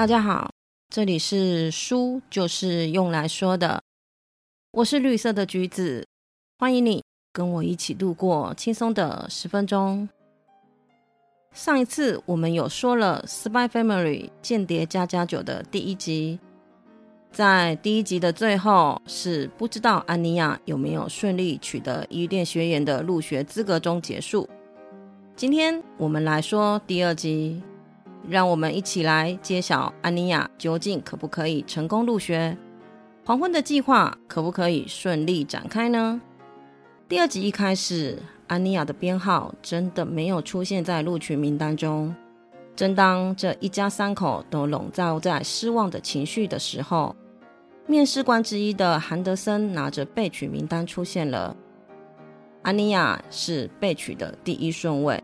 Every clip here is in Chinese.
大家好，这里是书就是用来说的，我是绿色的橘子，欢迎你跟我一起度过轻松的十分钟。上一次我们有说了《Spy Family 间谍加加酒》的第一集，在第一集的最后是不知道安妮亚有没有顺利取得伊甸学员的入学资格中结束。今天我们来说第二集，让我们一起来揭晓安妮亚究竟可不可以成功入学，黄昏的计划可不可以顺利展开呢？第二集一开始。安妮亚的编号真的没有出现在录取名单中。正当这一家三口都笼罩在失望的情绪的时候，面试官之一的韩德森拿着被取名单出现了。安妮亚是被取的第一顺位。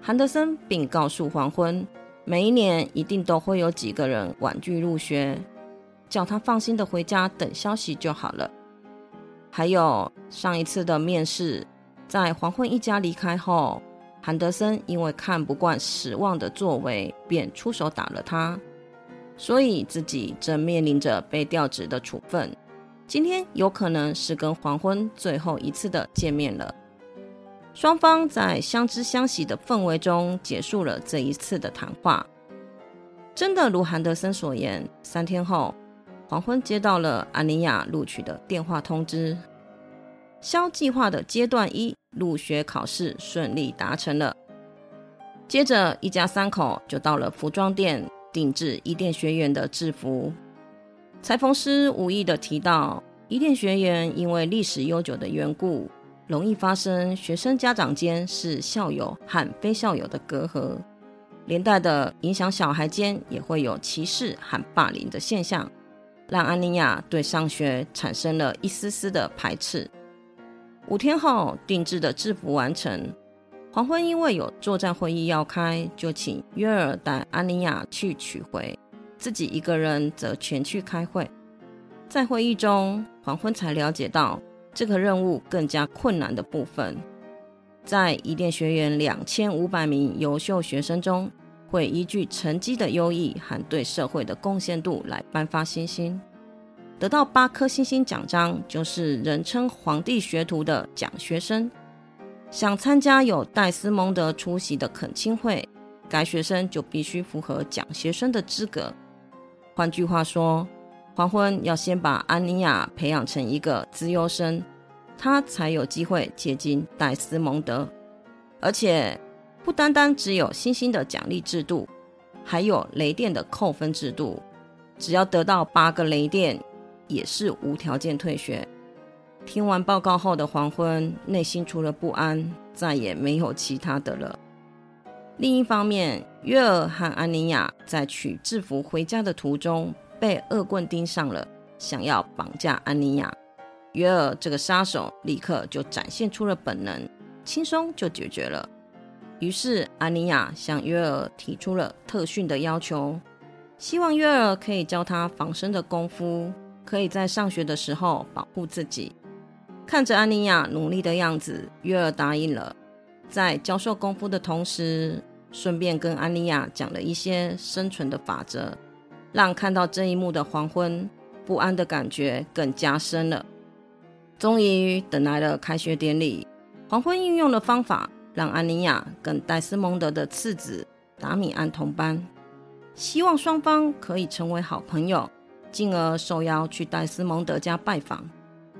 韩德森并告诉黄昏，每一年一定都会有几个人婉拒入学，叫他放心的回家等消息就好了。还有上一次的面试。在黄昏一家离开后，韩德森因为看不惯失望的作为，便出手打了他，所以自己正面临着被调职的处分。今天有可能是跟黄昏最后一次的见面了。双方在相知相惜的氛围中结束了这一次的谈话。真的如韩德森所言，三天后，黄昏接到了安妮亚录取的电话通知。肖计划的阶段一入学考试顺利达成了，接着一家三口就到了服装店定制伊甸学员的制服。裁缝师无意的提到，伊甸学员因为历史悠久的缘故，容易发生学生家长间是校友和非校友的隔阂，连带的影响小孩间也会有歧视和霸凌的现象，让安妮亚对上学产生了一丝丝的排斥。五天后，定制的制服完成。黄昏因为有作战会议要开，就请约尔带安妮亚去取回，自己一个人则全去开会。在会议中，黄昏才了解到这个任务更加困难的部分。在伊甸学院两千五百名优秀学生中，会依据成绩的优异和对社会的贡献度来颁发星星。得到八颗星星奖章，就是人称“皇帝学徒”的奖学生。想参加有戴斯蒙德出席的恳亲会，该学生就必须符合奖学生的资格。换句话说，黄昏要先把安妮亚培养成一个资优生，他才有机会接近戴斯蒙德。而且，不单单只有星星的奖励制度，还有雷电的扣分制度。只要得到八个雷电。也是无条件退学。听完报告后的黄昏，内心除了不安，再也没有其他的了。另一方面，约尔和安妮亚在取制服回家的途中被恶棍盯上了，想要绑架安妮亚。约尔这个杀手立刻就展现出了本能，轻松就解决了。于是，安妮亚向约尔提出了特训的要求，希望约尔可以教他防身的功夫。可以在上学的时候保护自己。看着安妮亚努力的样子，约尔答应了。在教授功夫的同时，顺便跟安妮亚讲了一些生存的法则，让看到这一幕的黄昏不安的感觉更加深了。终于等来了开学典礼，黄昏运用的方法让安妮亚跟戴斯蒙德的次子达米安同班，希望双方可以成为好朋友。进而受邀去戴斯蒙德家拜访，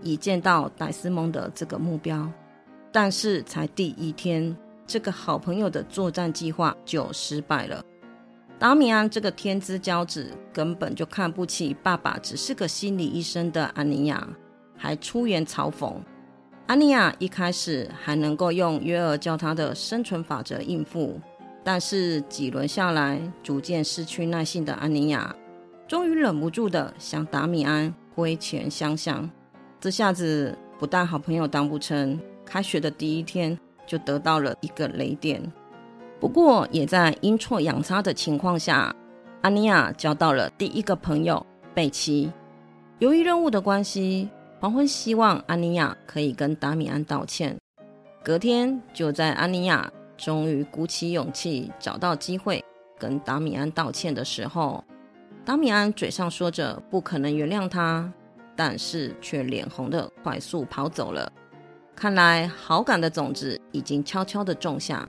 以见到戴斯蒙德这个目标。但是才第一天，这个好朋友的作战计划就失败了。达米安这个天之骄子根本就看不起爸爸只是个心理医生的安妮亚，还出言嘲讽。安妮亚一开始还能够用约尔教他的生存法则应付，但是几轮下来，逐渐失去耐性的安妮亚。终于忍不住的向达米安挥拳相向，这下子不但好朋友当不成，开学的第一天就得到了一个雷电。不过也在阴错阳差的情况下，安妮亚交到了第一个朋友贝奇。由于任务的关系，黄昏希望安妮亚可以跟达米安道歉。隔天就在安妮亚终于鼓起勇气找到机会跟达米安道歉的时候。达米安嘴上说着不可能原谅他，但是却脸红的快速跑走了。看来好感的种子已经悄悄的种下。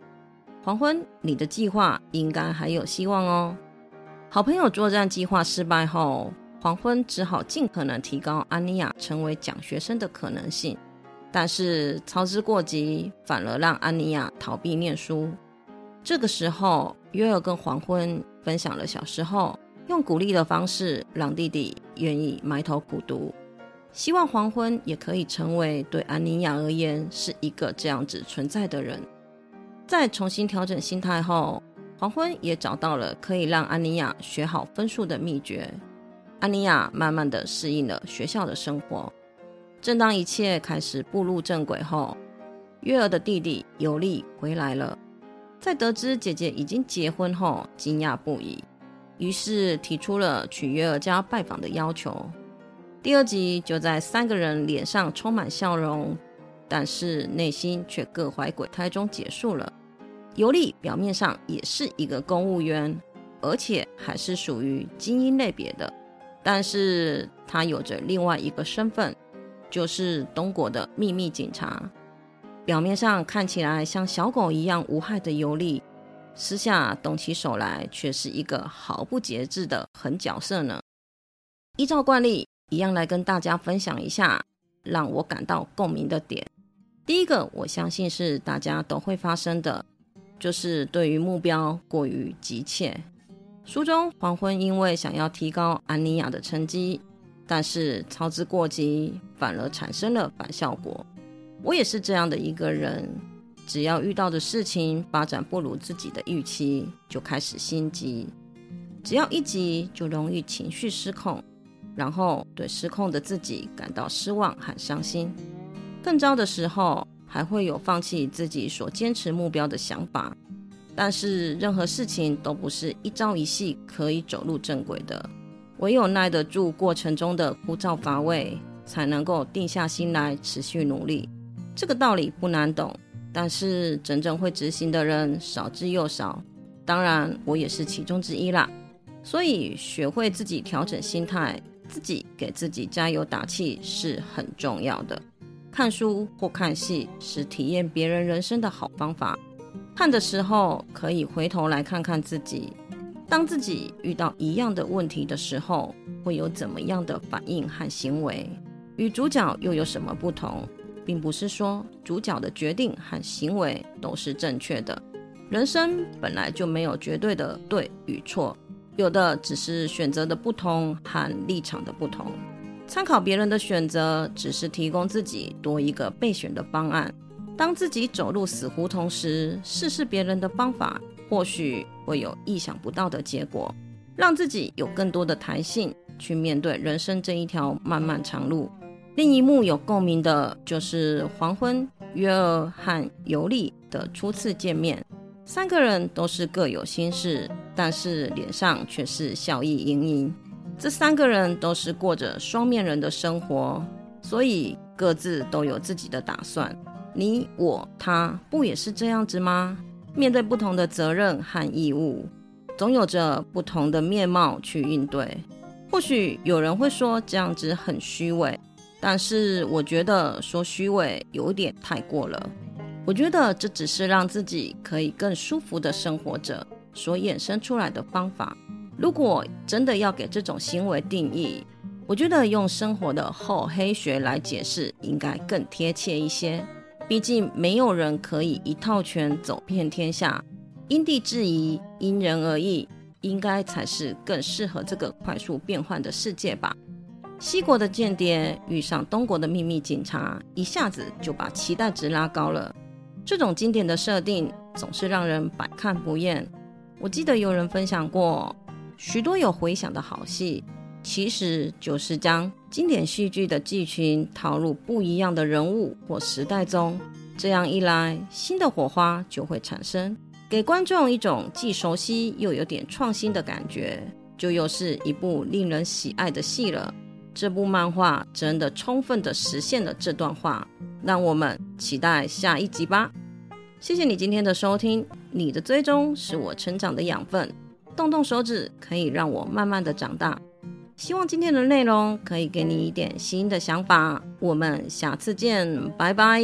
黄昏，你的计划应该还有希望哦。好朋友作战计划失败后，黄昏只好尽可能提高安妮亚成为奖学生的可能性。但是操之过急，反而让安妮亚逃避念书。这个时候，约尔跟黄昏分享了小时候用鼓励的方式让弟弟愿意埋头苦读，希望黄昏也可以成为对安妮亚而言是一个这样子存在的人。在重新调整心态后，黄昏也找到了可以让安妮亚学好分数的秘诀。安妮亚慢慢的适应了学校的生活。正当一切开始步入正轨后，月儿的弟弟尤利回来了。在得知姐姐已经结婚后，惊讶不已，于是提出了去月儿家拜访的要求。第二集就在三个人脸上充满笑容，但是内心却各怀鬼胎中结束了。尤利表面上也是一个公务员，而且还是属于精英类别的，但是他有着另外一个身份，就是东国的秘密警察。表面上看起来像小狗一样无害的尤利，私下动起手来却是一个毫不节制的狠角色呢。依照惯例，一样来跟大家分享一下让我感到共鸣的点。第一个，我相信是大家都会发生的，就是对于目标过于急切。书中黄昏因为想要提高安妮亚的成绩，但是操之过急，反而产生了反效果。我也是这样的一个人，只要遇到的事情发展不如自己的预期，就开始心急。只要一急，就容易情绪失控，然后对失控的自己感到失望和伤心。更糟的时候，还会有放弃自己所坚持目标的想法。但是，任何事情都不是一朝一夕可以走入正轨的，唯有耐得住过程中的枯燥乏味，才能够定下心来持续努力。这个道理不难懂，但是真正会执行的人少之又少。当然，我也是其中之一啦。所以，学会自己调整心态，自己给自己加油打气是很重要的。看书或看戏是体验别人人生的好方法。看的时候可以回头来看看自己，当自己遇到一样的问题的时候，会有怎么样的反应和行为？与主角又有什么不同？并不是说主角的决定和行为都是正确的，人生本来就没有绝对的对与错，有的只是选择的不同和立场的不同。参考别人的选择，只是提供自己多一个备选的方案。当自己走入死胡同时，试试别人的方法，或许会有意想不到的结果，让自己有更多的弹性去面对人生这一条漫漫长路。另一幕有共鸣的就是黄昏约尔和尤利的初次见面，三个人都是各有心事，但是脸上却是笑意盈盈。这三个人都是过着双面人的生活，所以各自都有自己的打算。你我他不也是这样子吗？面对不同的责任和义务，总有着不同的面貌去应对。或许有人会说这样子很虚伪。但是我觉得说虚伪有点太过了。我觉得这只是让自己可以更舒服的生活着所衍生出来的方法。如果真的要给这种行为定义，我觉得用生活的厚黑学来解释应该更贴切一些。毕竟没有人可以一套拳走遍天下，因地制宜，因人而异，应该才是更适合这个快速变换的世界吧。西国的间谍遇上东国的秘密警察，一下子就把期待值拉高了。这种经典的设定总是让人百看不厌。我记得有人分享过，许多有回响的好戏，其实就是将经典戏剧的剧情套入不一样的人物或时代中。这样一来，新的火花就会产生，给观众一种既熟悉又有点创新的感觉，就又是一部令人喜爱的戏了。这部漫画真的充分的实现了这段话，让我们期待下一集吧。谢谢你今天的收听，你的追踪是我成长的养分。动动手指可以让我慢慢的长大。希望今天的内容可以给你一点新的想法。我们下次见，拜拜。